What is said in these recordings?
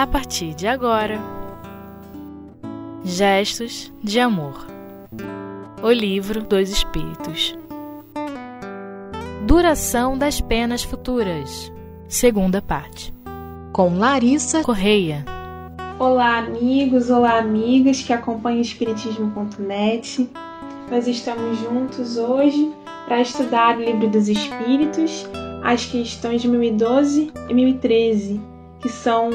a partir de agora. Gestos de Amor. O Livro dos Espíritos. Duração das Penas Futuras. Segunda parte. Com Larissa Correia. Olá, amigos, olá, amigas que acompanham o Espiritismo.net. Nós estamos juntos hoje para estudar o Livro dos Espíritos, as questões de 1012 e 1013, que são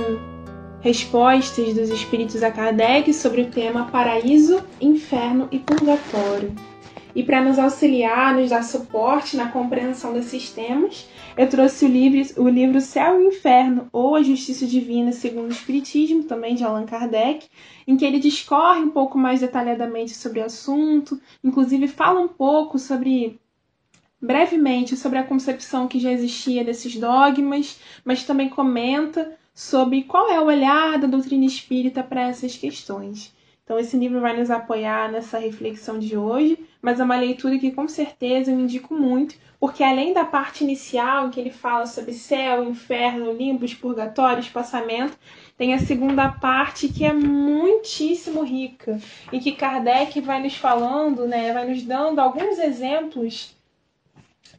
respostas dos espíritos a Kardec sobre o tema paraíso, inferno e purgatório. E para nos auxiliar, nos dar suporte na compreensão desses temas, eu trouxe o livro, o livro Céu e Inferno, ou A Justiça Divina segundo o Espiritismo, também de Allan Kardec, em que ele discorre um pouco mais detalhadamente sobre o assunto, inclusive fala um pouco sobre brevemente sobre a concepção que já existia desses dogmas, mas também comenta sobre qual é o olhar da doutrina espírita para essas questões. Então, esse livro vai nos apoiar nessa reflexão de hoje, mas é uma leitura que com certeza eu indico muito, porque além da parte inicial, em que ele fala sobre céu, inferno, limbos, purgatório, espaçamento, tem a segunda parte que é muitíssimo rica e que Kardec vai nos falando, né, vai nos dando alguns exemplos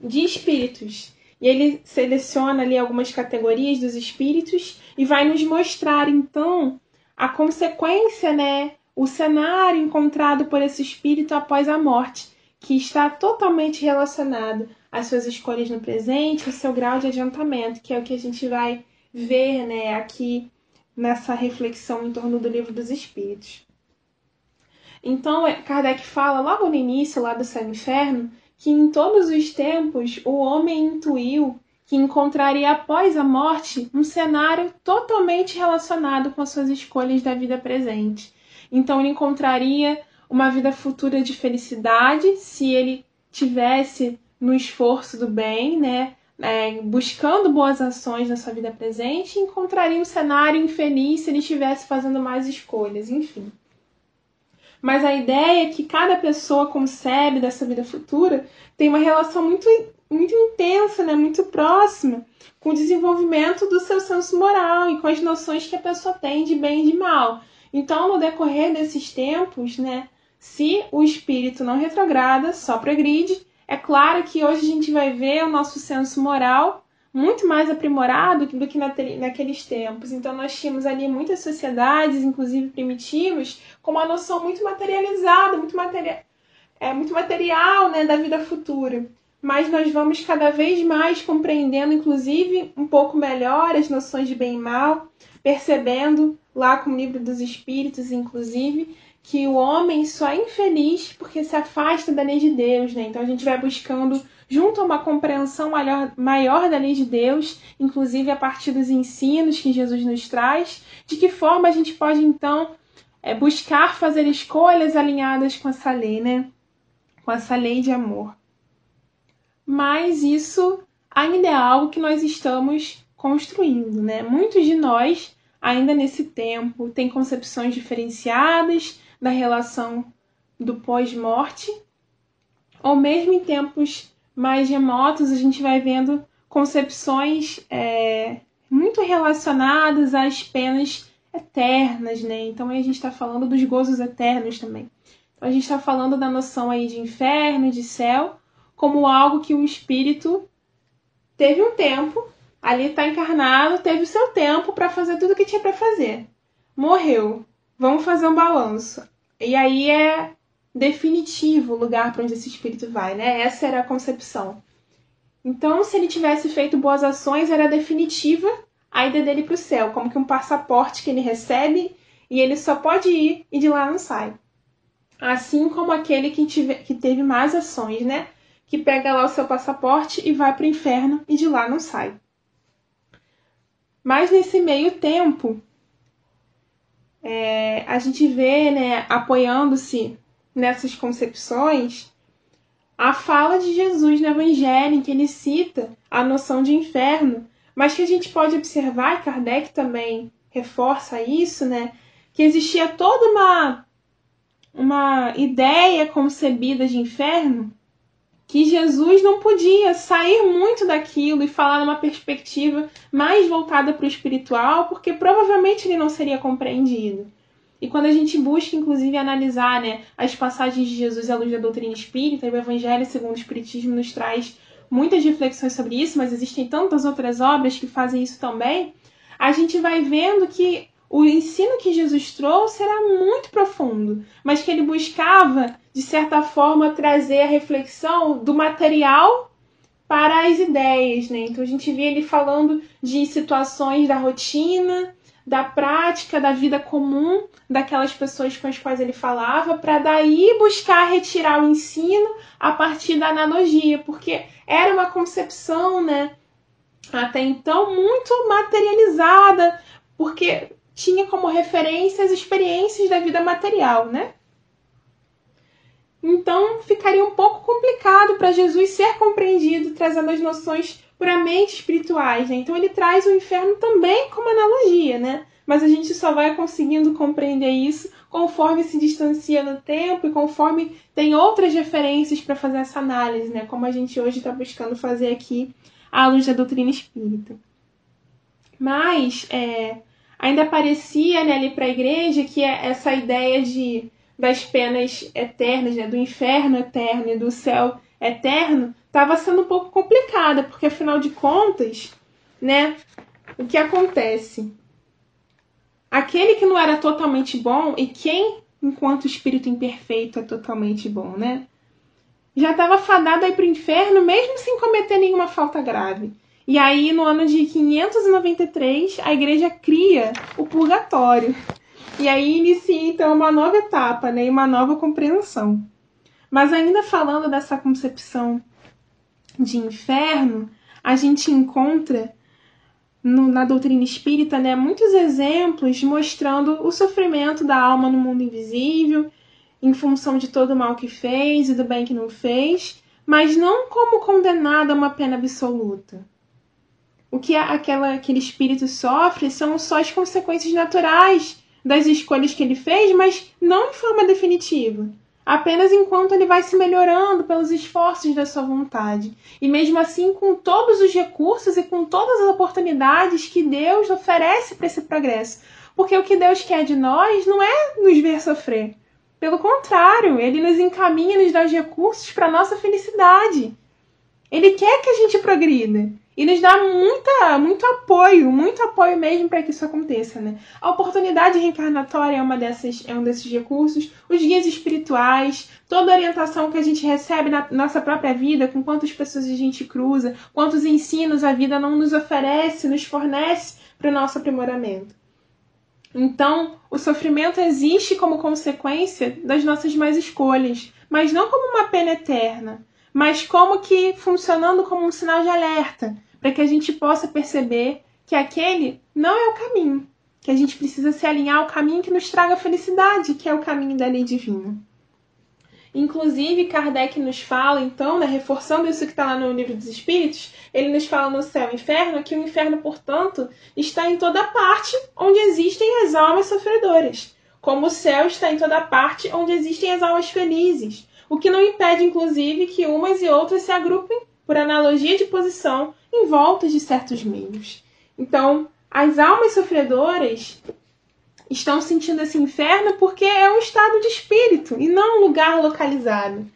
de espíritos e ele seleciona ali algumas categorias dos espíritos e vai nos mostrar então a consequência, né, o cenário encontrado por esse espírito após a morte, que está totalmente relacionado às suas escolhas no presente, ao seu grau de adiantamento, que é o que a gente vai ver, né, aqui nessa reflexão em torno do livro dos espíritos. Então, Kardec fala logo no início lá do céu e inferno que em todos os tempos o homem intuiu que encontraria após a morte um cenário totalmente relacionado com as suas escolhas da vida presente. Então ele encontraria uma vida futura de felicidade se ele tivesse no esforço do bem, né, é, buscando boas ações na sua vida presente, encontraria um cenário infeliz se ele estivesse fazendo mais escolhas, enfim. Mas a ideia é que cada pessoa concebe dessa vida futura tem uma relação muito, muito intensa, né? muito próxima com o desenvolvimento do seu senso moral e com as noções que a pessoa tem de bem e de mal. Então, no decorrer desses tempos, né, se o espírito não retrograda, só progride, é claro que hoje a gente vai ver o nosso senso moral muito mais aprimorado do que naqueles tempos. Então, nós tínhamos ali muitas sociedades, inclusive primitivas, com uma noção muito materializada, muito, materi é, muito material né, da vida futura. Mas nós vamos cada vez mais compreendendo, inclusive, um pouco melhor as noções de bem e mal, percebendo lá com o livro dos Espíritos, inclusive, que o homem só é infeliz porque se afasta da lei de Deus, né? Então a gente vai buscando junto a uma compreensão maior, maior da lei de Deus, inclusive a partir dos ensinos que Jesus nos traz, de que forma a gente pode então é, buscar fazer escolhas alinhadas com essa lei, né? Com essa lei de amor. Mas isso ainda é algo que nós estamos construindo, né? Muitos de nós, ainda nesse tempo, têm concepções diferenciadas da relação do pós-morte, ou mesmo em tempos mais remotos, a gente vai vendo concepções é, muito relacionadas às penas eternas, né? Então a gente está falando dos gozos eternos também. Então a gente está falando da noção aí de inferno, de céu, como algo que o espírito teve um tempo, ali está encarnado, teve o seu tempo para fazer tudo o que tinha para fazer. Morreu. Vamos fazer um balanço. E aí é definitivo o lugar para onde esse espírito vai, né? Essa era a concepção. Então, se ele tivesse feito boas ações, era definitiva a ida dele para o céu, como que um passaporte que ele recebe e ele só pode ir e de lá não sai. Assim como aquele que, tive, que teve más ações, né? Que pega lá o seu passaporte e vai para o inferno e de lá não sai. Mas nesse meio tempo, é, a gente vê, né, apoiando-se nessas concepções a fala de Jesus no Evangelho, em que ele cita a noção de inferno, mas que a gente pode observar, e Kardec também reforça isso, né? Que existia toda uma, uma ideia concebida de inferno que Jesus não podia sair muito daquilo e falar numa perspectiva mais voltada para o espiritual, porque provavelmente ele não seria compreendido. E quando a gente busca, inclusive, analisar né, as passagens de Jesus à luz da doutrina espírita, e o Evangelho segundo o Espiritismo nos traz muitas reflexões sobre isso, mas existem tantas outras obras que fazem isso também, a gente vai vendo que o ensino que Jesus trouxe era muito profundo, mas que ele buscava, de certa forma, trazer a reflexão do material para as ideias, né? Então a gente vê ele falando de situações da rotina, da prática, da vida comum daquelas pessoas com as quais ele falava, para daí buscar retirar o ensino a partir da analogia, porque era uma concepção, né, até então muito materializada, porque tinha como referência as experiências da vida material, né? Então ficaria um pouco complicado para Jesus ser compreendido trazendo as noções puramente espirituais, né? Então ele traz o inferno também como analogia, né? Mas a gente só vai conseguindo compreender isso conforme se distancia no tempo e conforme tem outras referências para fazer essa análise, né? Como a gente hoje está buscando fazer aqui à luz da doutrina espírita. Mas é, ainda parecia né, ali para a igreja que é essa ideia de das penas eternas, né, do inferno eterno e do céu eterno, estava sendo um pouco complicada, porque afinal de contas, né, o que acontece? Aquele que não era totalmente bom, e quem, enquanto espírito imperfeito, é totalmente bom, né? Já estava fadado aí para o inferno, mesmo sem cometer nenhuma falta grave. E aí, no ano de 593, a igreja cria o purgatório. E aí inicia então uma nova etapa, né, e uma nova compreensão. Mas ainda falando dessa concepção de inferno, a gente encontra no, na doutrina espírita né, muitos exemplos mostrando o sofrimento da alma no mundo invisível, em função de todo o mal que fez e do bem que não fez, mas não como condenado a uma pena absoluta. O que aquela, aquele espírito sofre são só as consequências naturais das escolhas que ele fez, mas não em forma definitiva. Apenas enquanto ele vai se melhorando pelos esforços da sua vontade. E mesmo assim, com todos os recursos e com todas as oportunidades que Deus oferece para esse progresso. Porque o que Deus quer de nós não é nos ver sofrer. Pelo contrário, ele nos encaminha, nos dá os recursos para nossa felicidade. Ele quer que a gente progrida e nos dá muita, muito apoio, muito apoio mesmo para que isso aconteça, né? A oportunidade reencarnatória é uma dessas, é um desses recursos, os guias espirituais, toda a orientação que a gente recebe na nossa própria vida, com quantas pessoas a gente cruza, quantos ensinos a vida não nos oferece, nos fornece para o nosso aprimoramento. Então, o sofrimento existe como consequência das nossas más escolhas, mas não como uma pena eterna, mas como que funcionando como um sinal de alerta, para que a gente possa perceber que aquele não é o caminho, que a gente precisa se alinhar ao caminho que nos traga felicidade, que é o caminho da lei divina. Inclusive, Kardec nos fala, então, né, reforçando isso que está lá no Livro dos Espíritos, ele nos fala no céu e inferno que o inferno, portanto, está em toda parte onde existem as almas sofredoras, como o céu está em toda parte onde existem as almas felizes, o que não impede, inclusive, que umas e outras se agrupem por analogia de posição em volta de certos meios. Então, as almas sofredoras estão sentindo esse inferno porque é um estado de espírito e não um lugar localizado.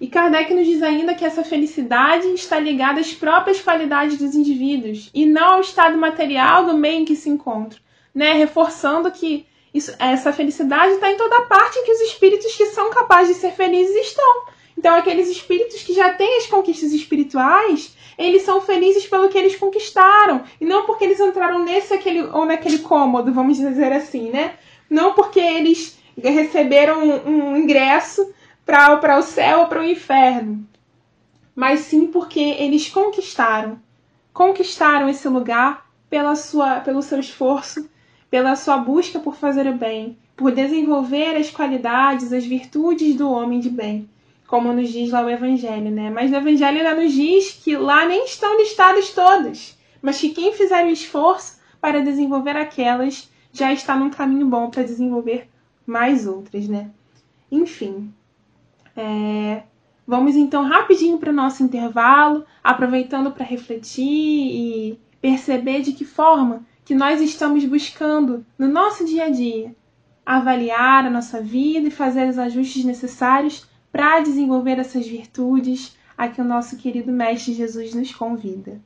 E Kardec nos diz ainda que essa felicidade está ligada às próprias qualidades dos indivíduos e não ao estado material do meio em que se encontram, né? reforçando que isso, essa felicidade está em toda parte em que os espíritos que são capazes de ser felizes estão. Então, aqueles espíritos que já têm as conquistas espirituais, eles são felizes pelo que eles conquistaram. E não porque eles entraram nesse aquele, ou naquele cômodo, vamos dizer assim, né? Não porque eles receberam um, um ingresso para o céu ou para o inferno. Mas sim porque eles conquistaram. Conquistaram esse lugar pela sua, pelo seu esforço, pela sua busca por fazer o bem, por desenvolver as qualidades, as virtudes do homem de bem como nos diz lá o Evangelho, né? Mas no Evangelho ainda nos diz que lá nem estão listadas todas, mas que quem fizer o esforço para desenvolver aquelas já está num caminho bom para desenvolver mais outras, né? Enfim, é... Vamos então rapidinho para o nosso intervalo, aproveitando para refletir e perceber de que forma que nós estamos buscando no nosso dia a dia avaliar a nossa vida e fazer os ajustes necessários para desenvolver essas virtudes a que o nosso querido Mestre Jesus nos convida.